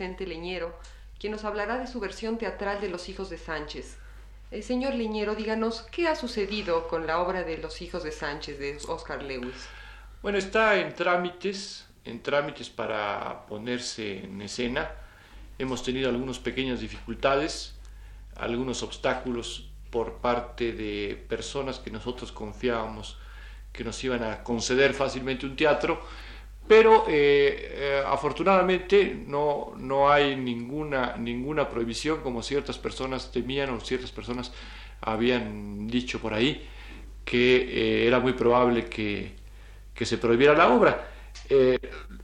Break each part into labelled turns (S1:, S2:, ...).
S1: Vicente Leñero, quien nos hablará de su versión teatral de Los Hijos de Sánchez. Eh, señor Leñero, díganos, ¿qué ha sucedido con la obra de Los Hijos de Sánchez de Oscar Lewis?
S2: Bueno, está en trámites, en trámites para ponerse en escena. Hemos tenido algunas pequeñas dificultades, algunos obstáculos por parte de personas que nosotros confiábamos que nos iban a conceder fácilmente un teatro, pero eh, eh, afortunadamente no, no hay ninguna, ninguna prohibición como ciertas personas temían o ciertas personas habían dicho por ahí que eh, era muy probable que, que, se prohibiera la obra.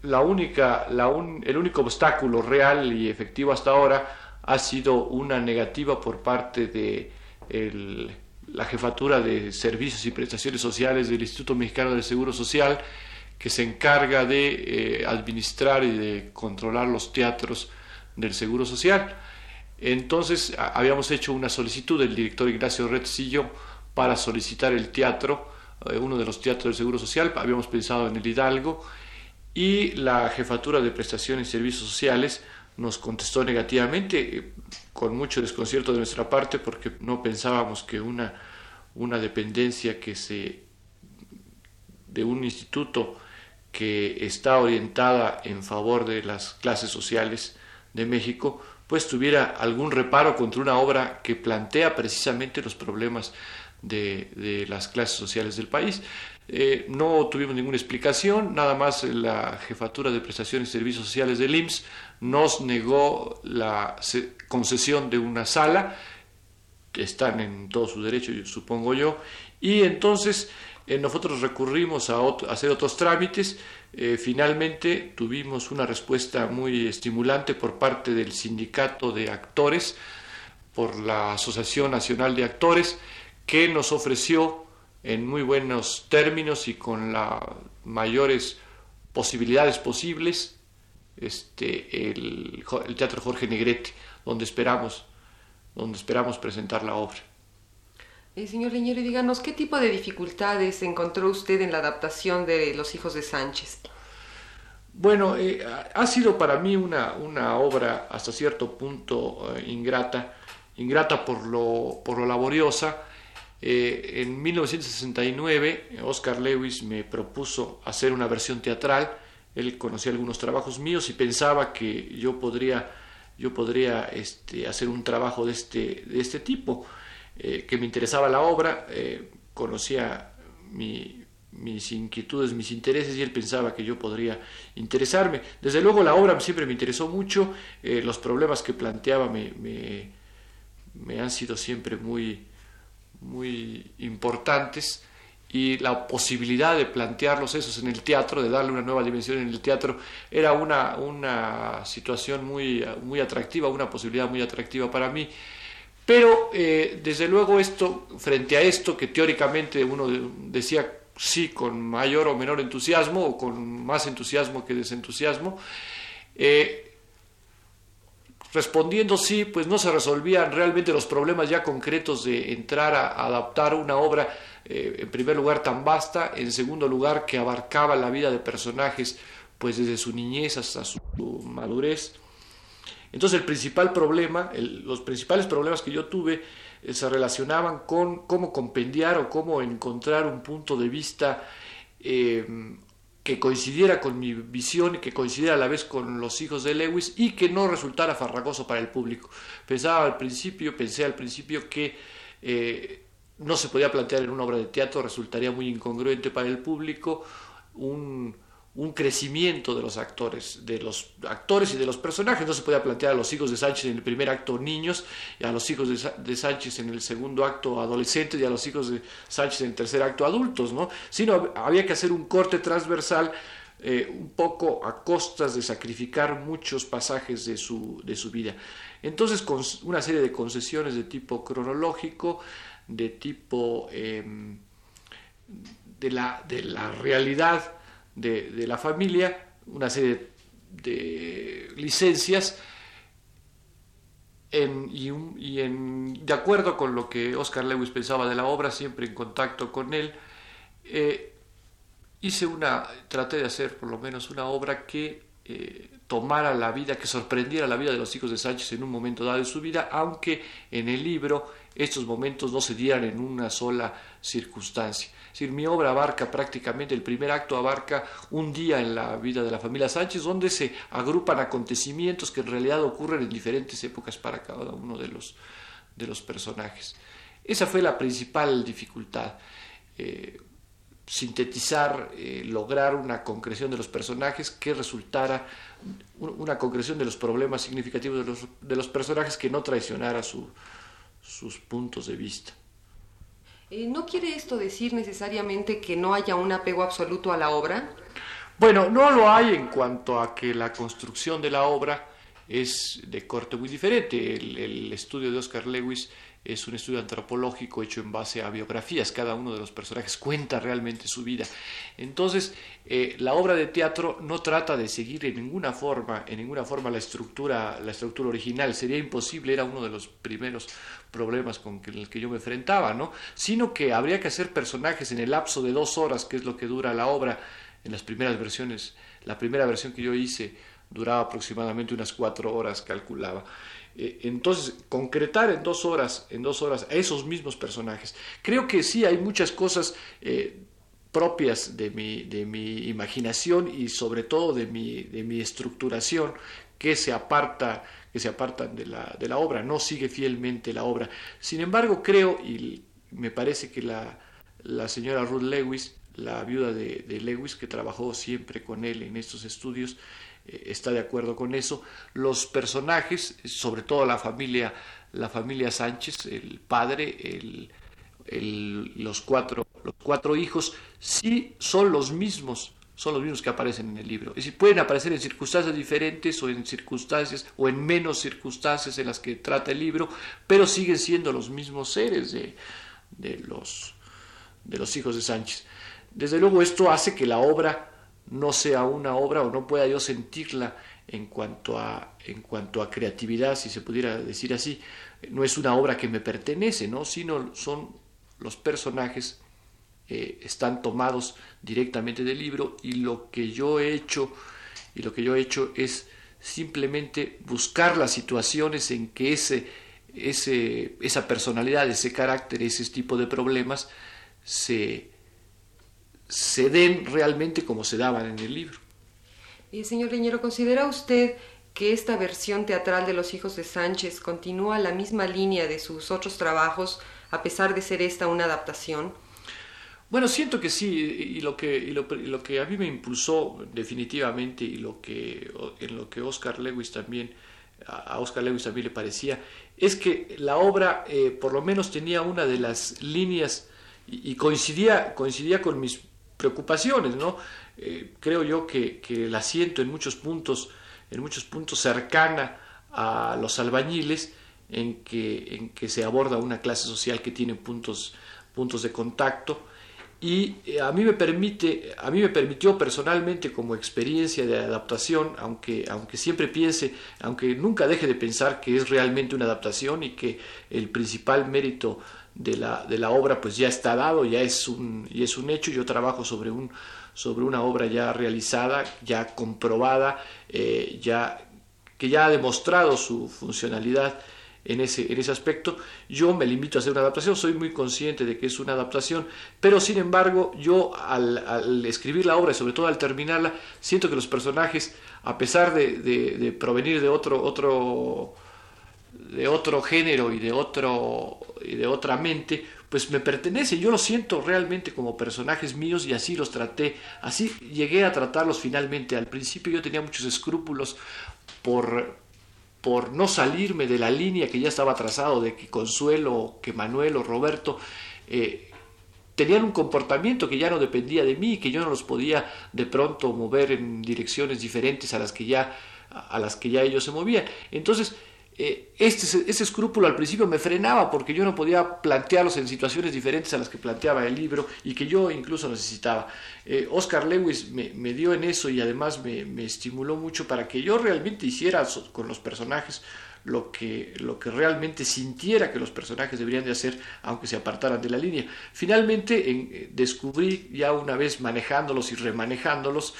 S2: la única, la un, el único obstáculo real y efectivo hasta ahora ha sido una negativa por parte de la jefatura de servicios y prestaciones sociales del Instituto Mexicano del Seguro Social, que se encarga de eh, administrar y de controlar los teatros del Seguro Social. Entonces habíamos hecho una solicitud del director Ignacio Retzillo para solicitar el teatro, eh, uno de los teatros del Seguro Social, habíamos pensado en el Hidalgo, y la jefatura de prestaciones y servicios sociales nos contestó negativamente, eh, con mucho desconcierto de nuestra parte, porque no pensábamos que una, una dependencia que se de un instituto que está orientada en favor de las clases sociales de México, pues tuviera algún reparo contra una obra que plantea precisamente los problemas de, las clases sociales del país. Eh, no tuvimos ninguna explicación, nada más la Jefatura de Prestaciones y Servicios Sociales del IMSS nos negó la concesión de una sala, que están en todo su derecho, supongo yo, y entonces eh, nosotros recurrimos a, hacer otros trámites, eh, finalmente tuvimos una respuesta muy estimulante por parte del sindicato de actores, por la Asociación Nacional de Actores, que nos ofreció en muy buenos términos y con las mayores posibilidades posibles este, el, Teatro Jorge Negrete, donde esperamos presentar la obra.
S1: Eh, señor Leñero, díganos, ¿qué tipo de dificultades encontró usted en la adaptación de Los Hijos de Sánchez?
S2: Bueno, eh, ha sido para mí una, una obra hasta cierto punto eh, ingrata, ingrata por lo, por lo laboriosa. En 1969, Oscar Lewis me propuso hacer una versión teatral. Él conocía algunos trabajos míos y pensaba que yo podría, yo podría este, hacer un trabajo de este, de este tipo. Eh, que me interesaba la obra, eh, conocía mi, mis inquietudes, mis intereses y él pensaba que yo podría interesarme. Desde luego la obra siempre me interesó mucho, eh, los problemas que planteaba me, me, me, han sido siempre muy, muy importantes y la posibilidad de plantearlos esos en el teatro, de darle una nueva dimensión en el teatro, era una, una situación muy, muy atractiva, una posibilidad muy atractiva para mí. Pero eh, desde luego esto, frente a esto que teóricamente uno decía sí con mayor o menor entusiasmo o con más entusiasmo que desentusiasmo, eh, respondiendo sí, pues no se resolvían realmente los problemas ya concretos de entrar a, adaptar una obra, eh, en primer lugar tan vasta, en segundo lugar que abarcaba la vida de personajes pues desde su niñez hasta su madurez entonces el principal problema, los principales problemas que yo tuve eh, se relacionaban con cómo compendiar o cómo encontrar un punto de vista eh, que coincidiera con mi visión y que coincidiera a la vez con los hijos de Lewis y que no resultara farragoso para el público. Pensaba al principio, pensé al principio que eh, no se podía plantear en una obra de teatro, resultaría muy incongruente para el público un un crecimiento de los actores, de los actores y de los personajes. No se podía plantear a los hijos de Sánchez en el primer acto niños, y a los hijos de, Sánchez en el segundo acto adolescentes, y a los hijos de Sánchez en el tercer acto adultos, ¿no? Sino había que hacer un corte transversal eh, un poco a costas de sacrificar muchos pasajes de su, de su vida. Entonces, con una serie de concesiones de tipo cronológico, de tipo em, de, la, de la realidad de, la familia, una serie de, licencias, y, de acuerdo con lo que Oscar Lewis pensaba de la obra, siempre en contacto con él, eh, hice una, traté de hacer por lo menos una obra que eh, tomara la vida, que sorprendiera la vida de los hijos de Sánchez en un momento dado de su vida, aunque en el libro estos momentos no se dieran en una sola circunstancia. Es decir, mi obra abarca prácticamente, el primer acto abarca un día en la vida de la familia Sánchez, donde se agrupan acontecimientos que en realidad ocurren en diferentes épocas para cada uno de los, de los personajes. Esa fue la principal dificultad. Eh, sintetizar, eh, lograr una concreción de los personajes que resultara una concreción de los problemas significativos de los, de los personajes que no traicionara sus puntos de vista.
S1: Eh, ¿No quiere esto decir necesariamente que no haya un apego absoluto a la obra?
S2: Bueno, no lo hay en cuanto a que la construcción de la obra es de corte muy diferente. El, el estudio de Oscar Lewis es un estudio antropológico hecho en base a biografías, cada uno de los personajes cuenta realmente su vida. Entonces, eh, la obra de teatro no trata de seguir en ninguna forma, en ninguna forma la estructura, la estructura original, sería imposible, era uno de los primeros problemas con el que yo me enfrentaba, ¿no? Sino que habría que hacer personajes en el lapso de dos horas, que es lo que dura la obra en las primeras versiones. La primera versión que yo hice duraba aproximadamente unas cuatro horas, calculaba. Eh, entonces, concretar en dos horas, en dos horas a esos mismos personajes. Creo que sí hay muchas cosas eh, propias de mi, de mi imaginación y sobre todo de mi, de mi estructuración que se aparta que se apartan de la, de la obra, no sigue fielmente la obra. Sin embargo, creo, y me parece que la, la señora Ruth Lewis, la viuda de, de Lewis, que trabajó siempre con él en estos estudios, está de acuerdo con eso. Los personajes, sobre todo la familia, la familia Sánchez, el padre, el, los, cuatro, los cuatro hijos, sí son los mismos, son los mismos que aparecen en el libro. Es decir, pueden aparecer en circunstancias diferentes o en circunstancias o en menos circunstancias en las que trata el libro, pero siguen siendo los mismos seres de, de los, de los hijos de Sánchez. Desde luego esto hace que la obra no sea una obra o no pueda yo sentirla en cuanto a, en cuanto a creatividad, si se pudiera decir así, no es una obra que me pertenece, ¿no? sino son los personajes eh, están tomados directamente del libro y lo que yo he hecho y lo que yo he hecho es simplemente buscar las situaciones en que ese, ese, esa personalidad, ese carácter, ese tipo de problemas se, se den realmente como se daban en el libro.
S1: Y señor Leñero, ¿considera usted que esta versión teatral de Los hijos de Sánchez continúa la misma línea de sus otros trabajos, a pesar de ser esta una adaptación?
S2: Bueno, siento que sí, y lo que, y lo, que a mí me impulsó definitivamente, y lo que, en lo que Oscar Lewis también, a Oscar Lewis también le parecía, es que la obra eh, por lo menos tenía una de las líneas y, y coincidía, coincidía con mis preocupaciones, ¿no? Eh, creo yo que, la siento en muchos puntos, en muchos puntos cercana a los albañiles, en que, en que se aborda una clase social que tiene puntos, puntos de contacto y eh, a mí me permite a mí me permitió personalmente como experiencia de adaptación aunque aunque siempre piense aunque nunca deje de pensar que es realmente una adaptación y que el principal mérito de la, de la obra pues ya está dado, ya es un, y es un hecho, yo trabajo sobre, un, sobre una obra ya realizada, ya comprobada, eh, ya, que ya ha demostrado su funcionalidad en ese, en ese aspecto. Yo me limito a hacer una adaptación, soy muy consciente de que es una adaptación, pero sin embargo yo al, al escribir la obra y sobre todo al terminarla, siento que los personajes, a pesar de, de, de provenir de otro, otro de otro género y de, otro, y de otra mente, pues me pertenece, yo los siento realmente como personajes míos y así los traté, así llegué a tratarlos finalmente. Al principio yo tenía muchos escrúpulos por, por no salirme de la línea que ya estaba trazado, de que Consuelo, que Manuel o Roberto eh, tenían un comportamiento que ya no dependía de mí, que yo no los podía de pronto mover en direcciones diferentes a las que ya, a las que ya ellos se movían. Entonces, eh, este, ese escrúpulo al principio me frenaba porque yo no podía plantearlos en situaciones diferentes a las que planteaba el libro y que yo incluso necesitaba. Eh, Oscar Lewis me, dio en eso y además me, estimuló mucho para que yo realmente hiciera con los personajes lo que, lo que realmente sintiera que los personajes deberían de hacer, aunque se apartaran de la línea. Finalmente eh, descubrí, ya una vez manejándolos y remanejándolos,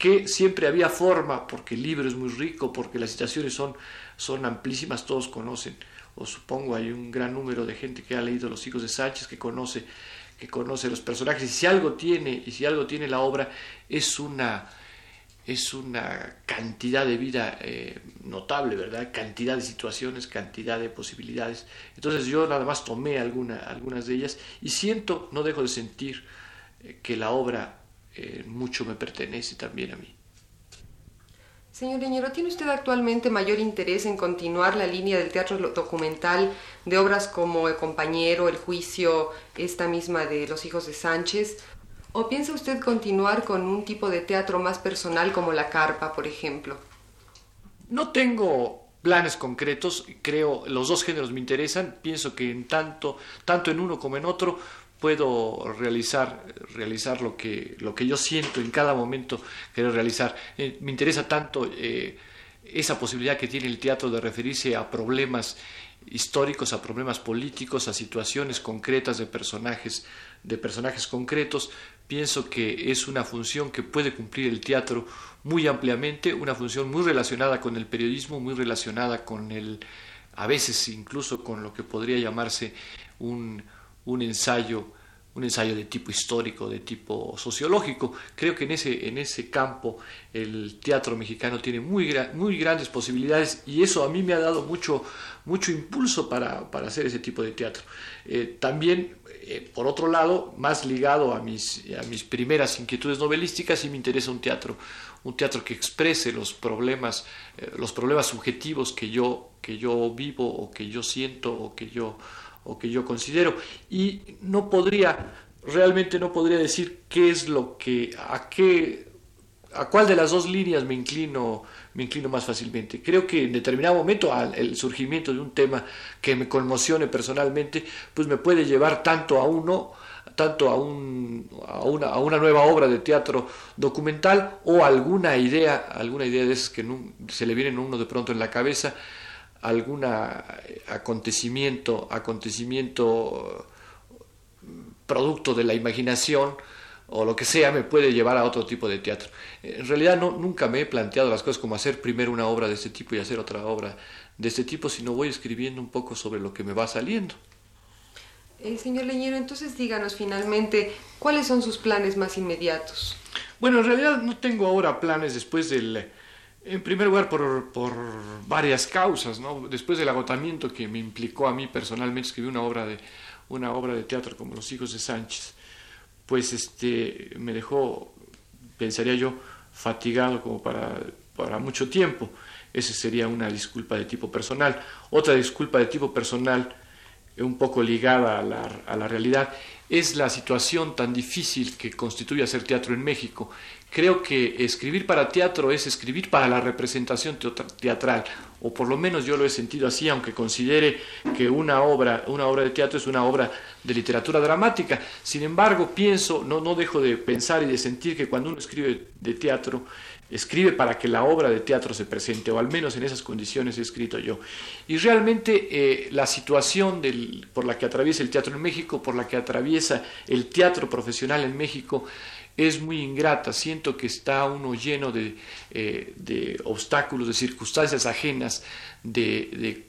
S2: que siempre había forma, porque el libro es muy rico, porque las situaciones son son amplísimas, todos conocen, o supongo hay un gran número de gente que ha leído Los hijos de Sánchez, que conoce, que conoce los personajes, y si algo tiene, y si algo tiene la obra, es una, es una cantidad de vida eh, notable, ¿verdad? Cantidad de situaciones, cantidad de posibilidades. Entonces yo nada más tomé alguna, algunas de ellas y siento, no dejo de sentir eh, que la obra eh, mucho me pertenece también a mí.
S1: Señor Leñero, ¿tiene usted actualmente mayor interés en continuar la línea del teatro documental de obras como El compañero, El juicio, esta misma de Los hijos de Sánchez? ¿O piensa usted continuar con un tipo de teatro más personal como La Carpa, por ejemplo?
S2: No tengo planes concretos, creo los dos géneros me interesan, pienso que en tanto, tanto en uno como en otro puedo realizar, realizar lo, que, lo que yo siento en cada momento querer realizar. Eh, me interesa tanto eh, esa posibilidad que tiene el teatro de referirse a problemas históricos, a problemas políticos, a situaciones concretas de personajes, de personajes concretos. Pienso que es una función que puede cumplir el teatro muy ampliamente, una función muy relacionada con el periodismo, muy relacionada con el, a veces incluso con lo que podría llamarse un, un ensayo, un ensayo de tipo histórico, de tipo sociológico. Creo que en ese, en ese campo el teatro mexicano tiene muy, muy grandes posibilidades y eso a mí me ha dado mucho, mucho impulso para, hacer ese tipo de teatro. Eh, también, eh, por otro lado, más ligado a mis, a mis primeras inquietudes novelísticas, y me interesa un teatro, un teatro que exprese los problemas, eh, los problemas subjetivos que yo, que yo vivo o que yo siento o que yo o que yo considero. Y no podría, realmente no podría decir qué es lo que, a qué, a cuál de las dos líneas me inclino, me inclino más fácilmente. Creo que en determinado momento el surgimiento de un tema que me conmocione personalmente, pues me puede llevar tanto a uno, tanto a, un, a, una, a una nueva obra de teatro documental o alguna idea, alguna idea de esas que se le vienen a uno de pronto en la cabeza, algún acontecimiento, acontecimiento producto de la imaginación o lo que sea me puede llevar a otro tipo de teatro. En realidad no, nunca me he planteado las cosas como hacer primero una obra de este tipo y hacer otra obra de este tipo, sino voy escribiendo un poco sobre lo que me va saliendo.
S1: Eh, señor Leñero, entonces díganos finalmente, ¿cuáles son sus planes más inmediatos?
S2: Bueno, en realidad no tengo ahora planes después del, en primer lugar, por, por, varias causas, ¿no? Después del agotamiento que me implicó a mí personalmente escribir una obra de, una obra de teatro como Los hijos de Sánchez, pues este, me dejó, pensaría yo, fatigado como para, para mucho tiempo. Esa sería una disculpa de tipo personal. Otra disculpa de tipo personal, un poco ligada a la, a la realidad, es la situación tan difícil que constituye hacer teatro en México creo que escribir para teatro es escribir para la representación teatral, o por lo menos yo lo he sentido así, aunque considere que una obra, una obra de teatro es una obra de literatura dramática. Sin embargo, pienso, no, no dejo de pensar y de sentir que cuando uno escribe de teatro, escribe para que la obra de teatro se presente, o al menos en esas condiciones he escrito yo. Y realmente eh, la situación por la que atraviesa el teatro en México, por la que atraviesa el teatro profesional en México, es muy ingrata. Siento que está uno lleno de, eh, obstáculos, de circunstancias ajenas, de,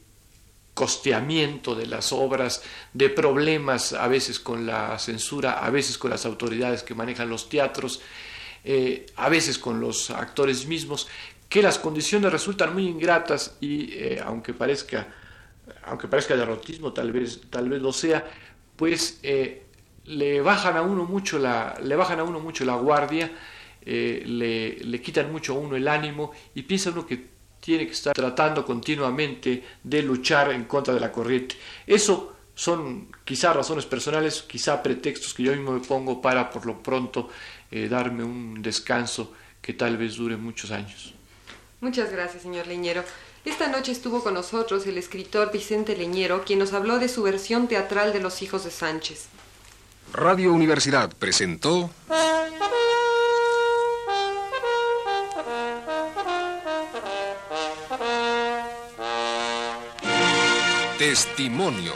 S2: costeamiento de las obras, de problemas a veces con la censura, a veces con las autoridades que manejan los teatros, eh, a veces con los actores mismos, que las condiciones resultan muy ingratas y eh, aunque parezca aunque parezca derrotismo, tal vez, tal vez lo sea, pues eh, le bajan a uno mucho la, le bajan a uno mucho la guardia, le, le, quitan mucho a uno el ánimo y piensa uno que tiene que estar tratando continuamente de luchar en contra de la corriente. Eso son quizá razones personales, quizá pretextos que yo mismo me pongo para por lo pronto eh, darme un descanso que tal vez dure muchos años.
S1: Muchas gracias, señor Leñero. Esta noche estuvo con nosotros el escritor Vicente Leñero, quien nos habló de su versión teatral de Los Hijos de Sánchez.
S3: Radio Universidad presentó... Testimonios.